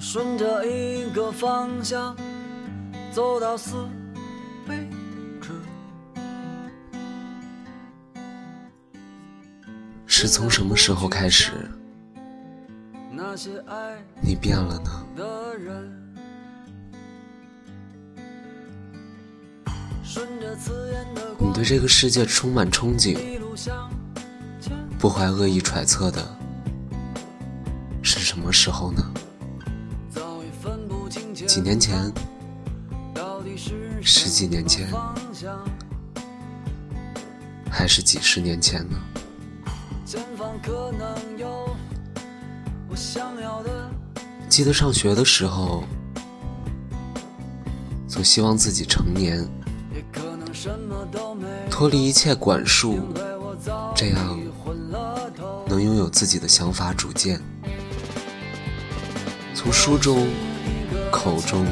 顺着一个方向走到死为止。是从什么时候开始，那些爱你变了呢？的人，顺着刺眼的你对这个世界充满憧憬，不怀恶意揣测的，是什么时候呢？几年前，十几年前，还是几十年前呢？前方可能有我想要的。记得上学的时候，总希望自己成年，脱离一切管束，这样。能拥有自己的想法主见。从书中、口中，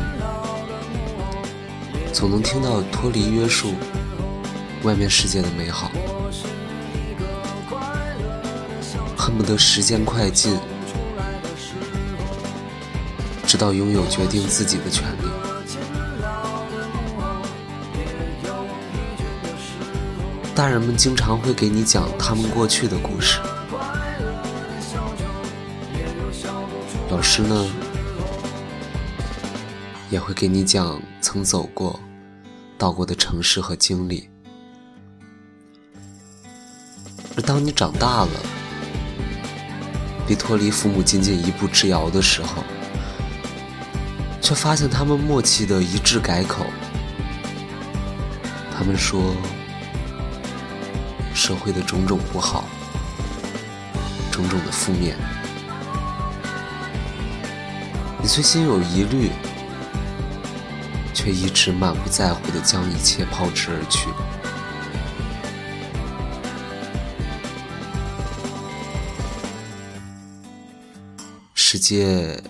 总能听到脱离约束、外面世界的美好，恨不得时间快进，直到拥有决定自己的权利。大人们经常会给你讲他们过去的故事，老师呢，也会给你讲曾走过、到过的城市和经历。而当你长大了，离脱离父母仅仅一步之遥的时候，却发现他们默契的一致改口。他们说，社会的种种不好，种种的负面，你虽心有疑虑，却一直满不在乎的将一切抛之而去。世界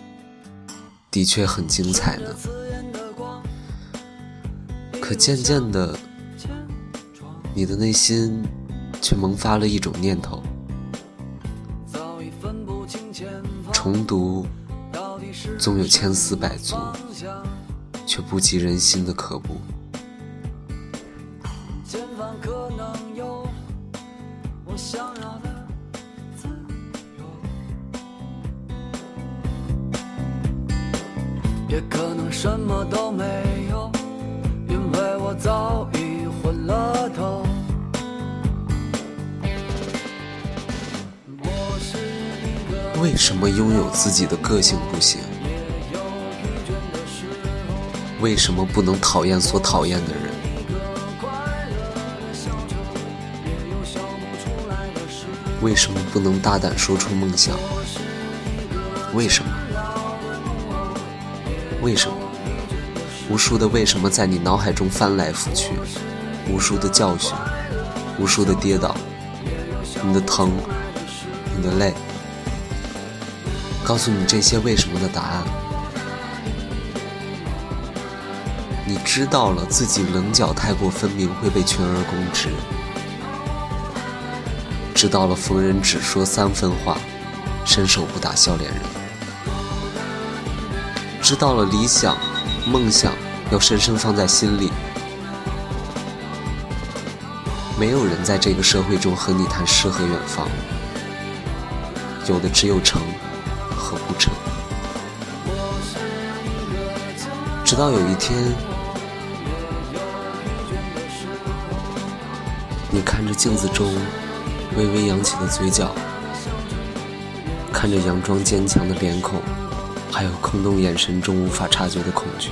的确很精彩呢，可渐渐的，你的内心却萌发了一种念头：重读到底是总有千丝百足，却不及人心的可怖。前方可能有我想要的自由，也可能什么都没有，因为我早已昏了头。为什么拥有自己的个性不行？为什么不能讨厌所讨厌的人？为什么不能大胆说出梦想？为什么？为什么？无数的为什么在你脑海中翻来覆去，无数的教训，无数的跌倒，你的疼，你的累，告诉你这些为什么的答案。你知道了自己棱角太过分明会被群而攻之，知道了逢人只说三分话，伸手不打笑脸人，知道了理想、梦想要深深放在心里。没有人在这个社会中和你谈诗和远方，有的只有成和不成。直到有一天。你看着镜子中微微扬起的嘴角，看着佯装坚强的脸孔，还有空洞眼神中无法察觉的恐惧。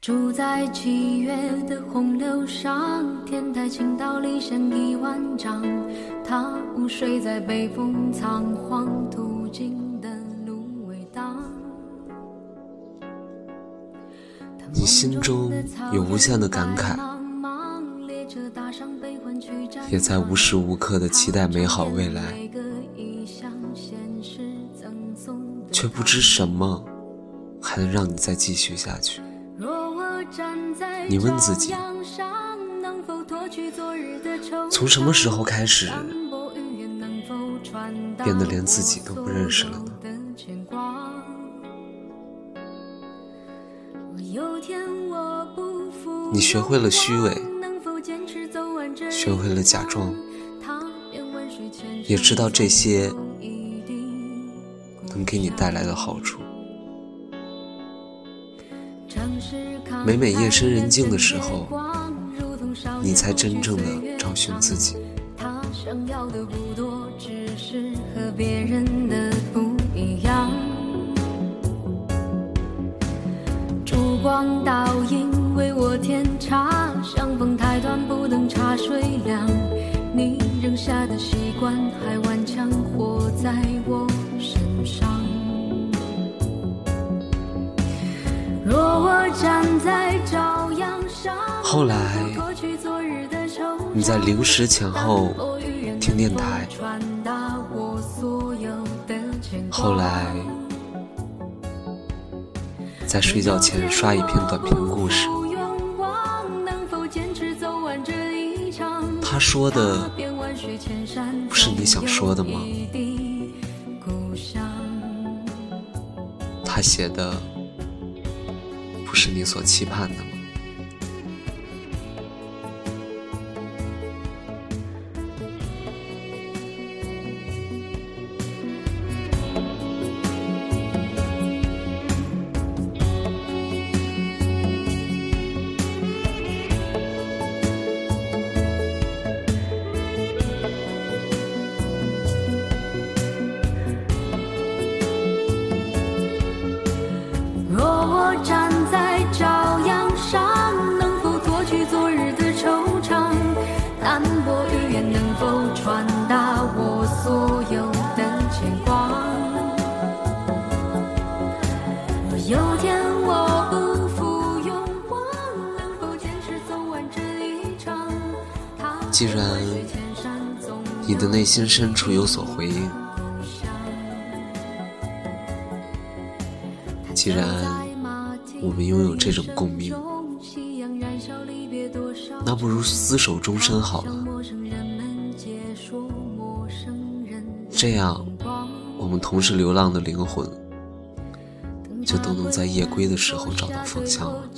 住在七月的洪流上，天台倾倒离弦一万丈。他午睡在北风仓皇途经的芦苇荡。你心中有无限的感慨，也在无时无刻的期待美好未来，却不知什么还能让你再继续下去。你问自己，从什么时候开始变得连自己都不认识了呢？你学会了虚伪，学会了假装，也知道这些能给你带来的好处。每每夜深人静的时候，你才真正的找寻自己。他想要的不多，只是和别人的不一样烛光倒影为我添茶，相逢太短不等茶水凉。你扔下的习惯还后来你在零时前后听电台，后来在睡觉前刷一篇短篇故事。他说的不是你想说的吗？他写的。不是你所期盼的吗？既然你的内心深处有所回应，既然我们拥有这种共鸣，那不如厮守终身好了。这样，我们同是流浪的灵魂，就都能在夜归的时候找到方向了。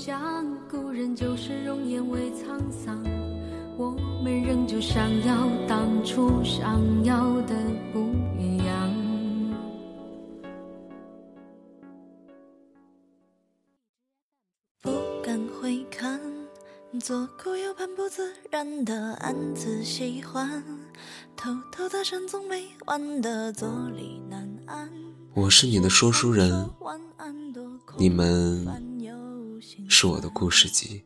我们仍旧想要当初想要的不一样。不敢回看，左顾右盼，不自然的暗自喜欢，偷偷的沉，总没完的坐立难安。我是你的说书人，你们是我的故事集。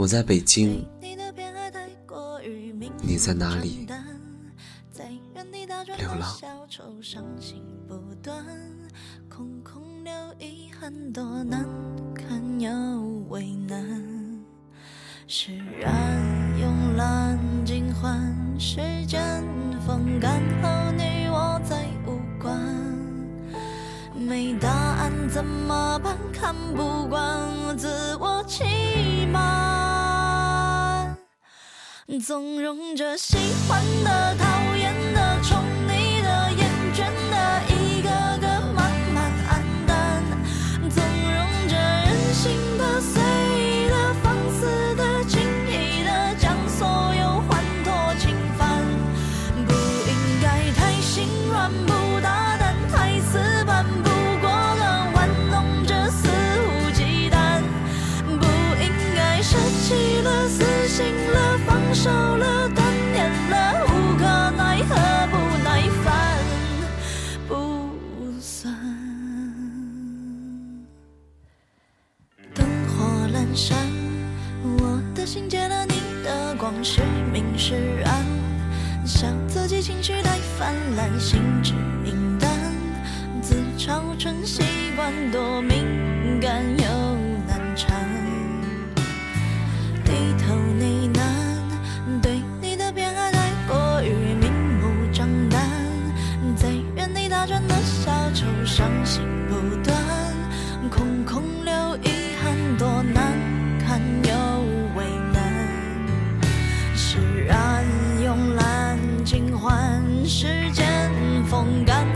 我在北京，你在哪里？流浪。空空留遗憾，多难堪又为难。释然，慵懒，尽欢，时间风干后，你我再无关。没答案怎么办？看不惯自我欺瞒。纵容着喜欢的、讨小春习惯多敏感又难缠，低头呢喃，对你的偏爱太过于明目张胆，在原地打转的小丑，伤心不断，空空留遗憾，多难堪又为难，释然慵懒，尽欢时间风干。